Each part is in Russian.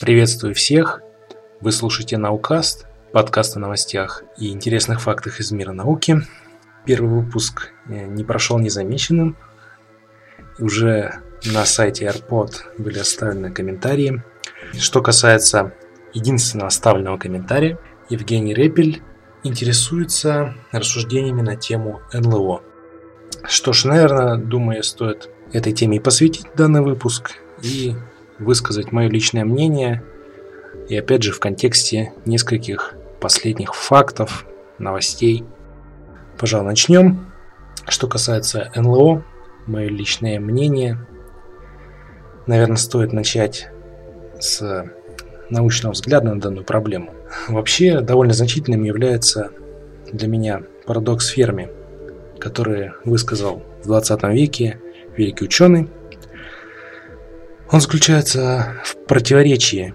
Приветствую всех! Вы слушаете Наукаст, подкаст о новостях и интересных фактах из мира науки. Первый выпуск э, не прошел незамеченным. Уже на сайте AirPod были оставлены комментарии. Что касается единственного оставленного комментария, Евгений Репель интересуется рассуждениями на тему НЛО. Что ж, наверное, думаю, стоит этой теме и посвятить данный выпуск и высказать мое личное мнение, и опять же в контексте нескольких последних фактов, новостей. Пожалуй, начнем. Что касается НЛО, мое личное мнение, наверное, стоит начать с научного взгляда на данную проблему. Вообще, довольно значительным является для меня парадокс Ферми, который высказал в 20 веке великий ученый он заключается в противоречии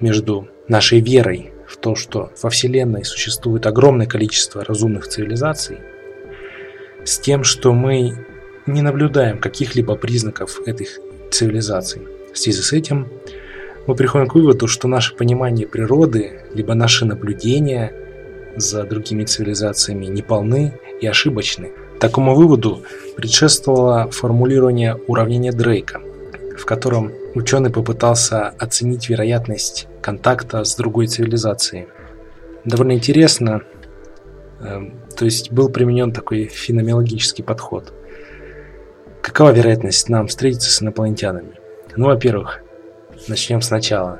между нашей верой в то, что во Вселенной существует огромное количество разумных цивилизаций, с тем, что мы не наблюдаем каких-либо признаков этих цивилизаций. В связи с этим мы приходим к выводу, что наше понимание природы, либо наши наблюдения за другими цивилизациями неполны и ошибочны. Такому выводу предшествовало формулирование уравнения Дрейка, в котором ученый попытался оценить вероятность контакта с другой цивилизацией. Довольно интересно, эм, то есть был применен такой феноменологический подход. Какова вероятность нам встретиться с инопланетянами? Ну, во-первых, начнем сначала.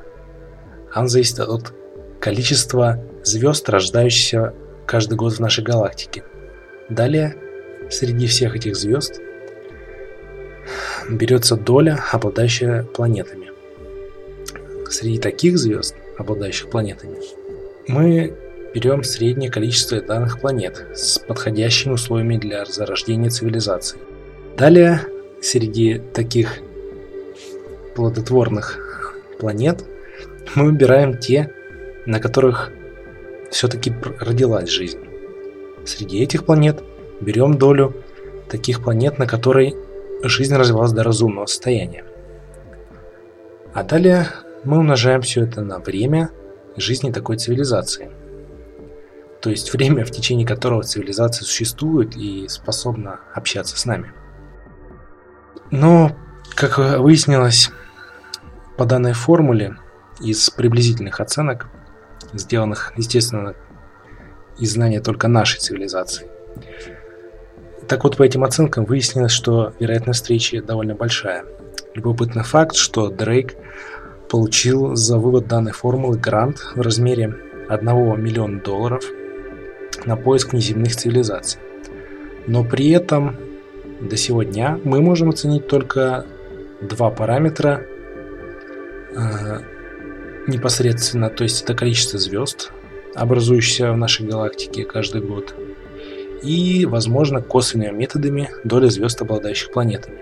Она зависит от количества звезд, рождающихся каждый год в нашей галактике. Далее, среди всех этих звезд берется доля, обладающая планетами. Среди таких звезд, обладающих планетами, мы берем среднее количество данных планет с подходящими условиями для зарождения цивилизации. Далее, среди таких плодотворных планет мы выбираем те, на которых все-таки родилась жизнь. Среди этих планет берем долю таких планет, на которой жизнь развивалась до разумного состояния. А далее мы умножаем все это на время жизни такой цивилизации. То есть время, в течение которого цивилизация существует и способна общаться с нами. Но, как выяснилось, по данной формуле из приблизительных оценок, сделанных, естественно, из знания только нашей цивилизации, так вот, по этим оценкам выяснилось, что вероятность встречи довольно большая. Любопытный факт, что Дрейк получил за вывод данной формулы грант в размере 1 миллиона долларов на поиск внеземных цивилизаций. Но при этом до сего дня мы можем оценить только два параметра э, непосредственно, то есть это количество звезд, образующихся в нашей галактике каждый год – и, возможно, косвенными методами доля звезд, обладающих планетами.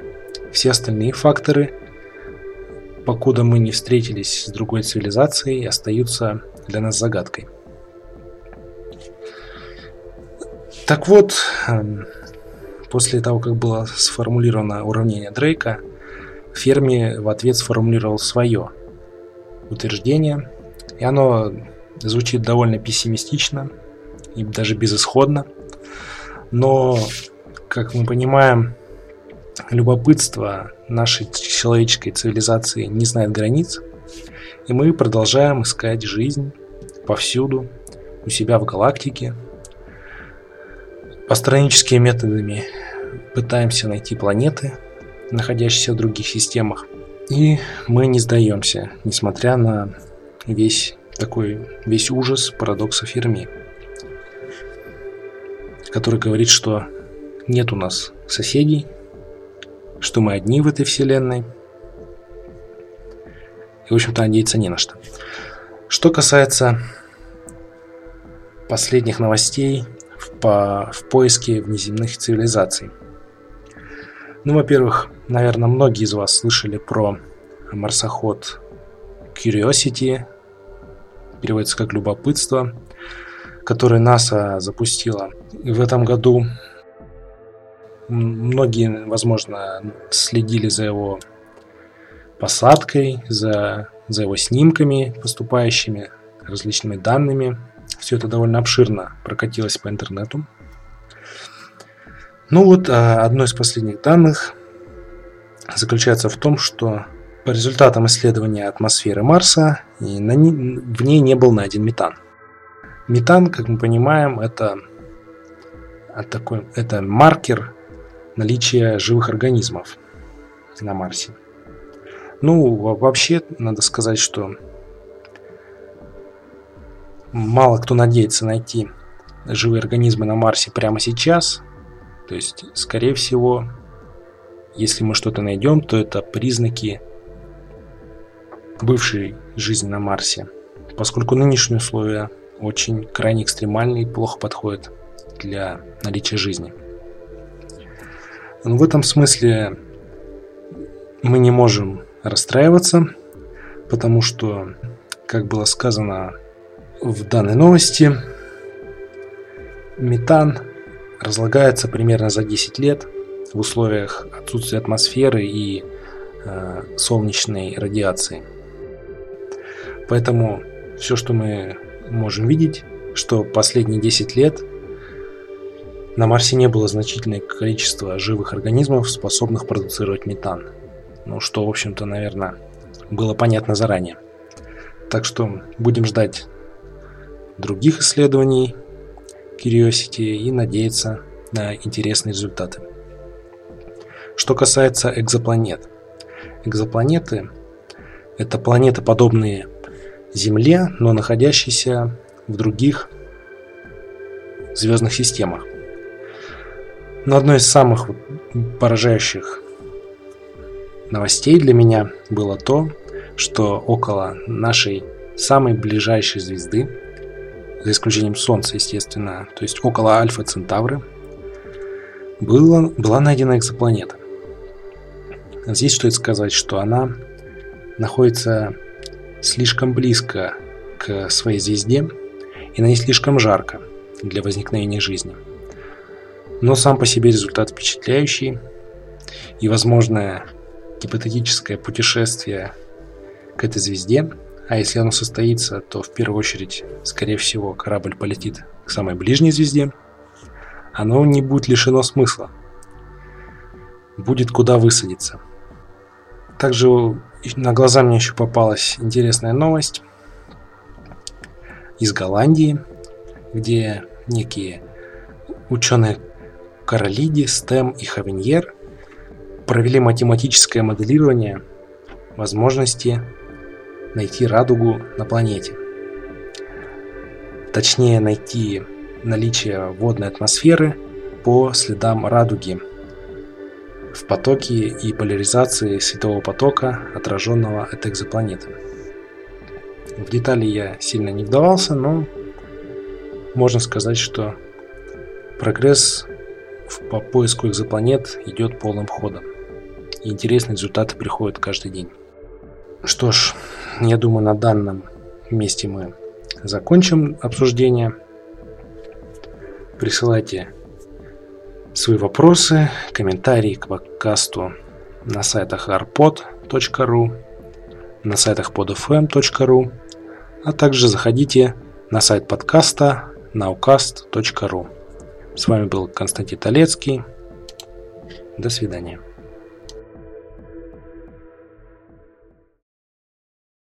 Все остальные факторы, покуда мы не встретились с другой цивилизацией, остаются для нас загадкой. Так вот, эм, после того, как было сформулировано уравнение Дрейка, Ферми в ответ сформулировал свое утверждение, и оно звучит довольно пессимистично и даже безысходно – но, как мы понимаем, любопытство нашей человеческой цивилизации не знает границ, и мы продолжаем искать жизнь повсюду, у себя в галактике. Постраническими методами пытаемся найти планеты, находящиеся в других системах. И мы не сдаемся, несмотря на весь такой, весь ужас парадокса Ферми который говорит, что нет у нас соседей, что мы одни в этой вселенной. И, в общем-то, надеяться не на что. Что касается последних новостей в, по, в поиске внеземных цивилизаций. Ну, во-первых, наверное, многие из вас слышали про марсоход Curiosity, переводится как любопытство, который НАСА запустила в этом году многие, возможно, следили за его посадкой, за, за его снимками поступающими, различными данными. Все это довольно обширно прокатилось по интернету. Ну вот, а, одно из последних данных заключается в том, что по результатам исследования атмосферы Марса в ней не был найден метан. Метан, как мы понимаем, это, такой, это маркер наличия живых организмов на Марсе. Ну, вообще, надо сказать, что мало кто надеется найти живые организмы на Марсе прямо сейчас. То есть, скорее всего, если мы что-то найдем, то это признаки бывшей жизни на Марсе, поскольку нынешние условия очень крайне экстремальные и плохо подходят для наличия жизни. Но в этом смысле мы не можем расстраиваться, потому что, как было сказано в данной новости, метан разлагается примерно за 10 лет в условиях отсутствия атмосферы и э, солнечной радиации. Поэтому все, что мы можем видеть, что последние 10 лет на Марсе не было значительное количество живых организмов, способных продуцировать метан. Ну, что, в общем-то, наверное, было понятно заранее. Так что будем ждать других исследований Curiosity и надеяться на интересные результаты. Что касается экзопланет. Экзопланеты – это планеты, подобные Земле, но находящиеся в других звездных системах. Но одной из самых поражающих новостей для меня было то, что около нашей самой ближайшей звезды, за исключением Солнца, естественно, то есть около Альфа Центавры, было, была найдена экзопланета. Здесь стоит сказать, что она находится слишком близко к своей звезде, и на ней слишком жарко для возникновения жизни. Но сам по себе результат впечатляющий, и возможное гипотетическое путешествие к этой звезде, а если оно состоится, то в первую очередь, скорее всего, корабль полетит к самой ближней звезде, оно не будет лишено смысла. Будет куда высадиться. Также на глаза мне еще попалась интересная новость из Голландии, где некие ученые Каролиди, Стем и Хавиньер провели математическое моделирование возможности найти радугу на планете. Точнее, найти наличие водной атмосферы по следам радуги в потоке и поляризации светового потока, отраженного от экзопланеты. В детали я сильно не вдавался, но можно сказать, что прогресс по поиску экзопланет идет полным ходом. И интересные результаты приходят каждый день. Что ж, я думаю, на данном месте мы закончим обсуждение. Присылайте свои вопросы, комментарии к подкасту на сайтах arpod.ru, на сайтах podfm.ru, а также заходите на сайт подкаста naukast.ru. С вами был Константин Толецкий. До свидания.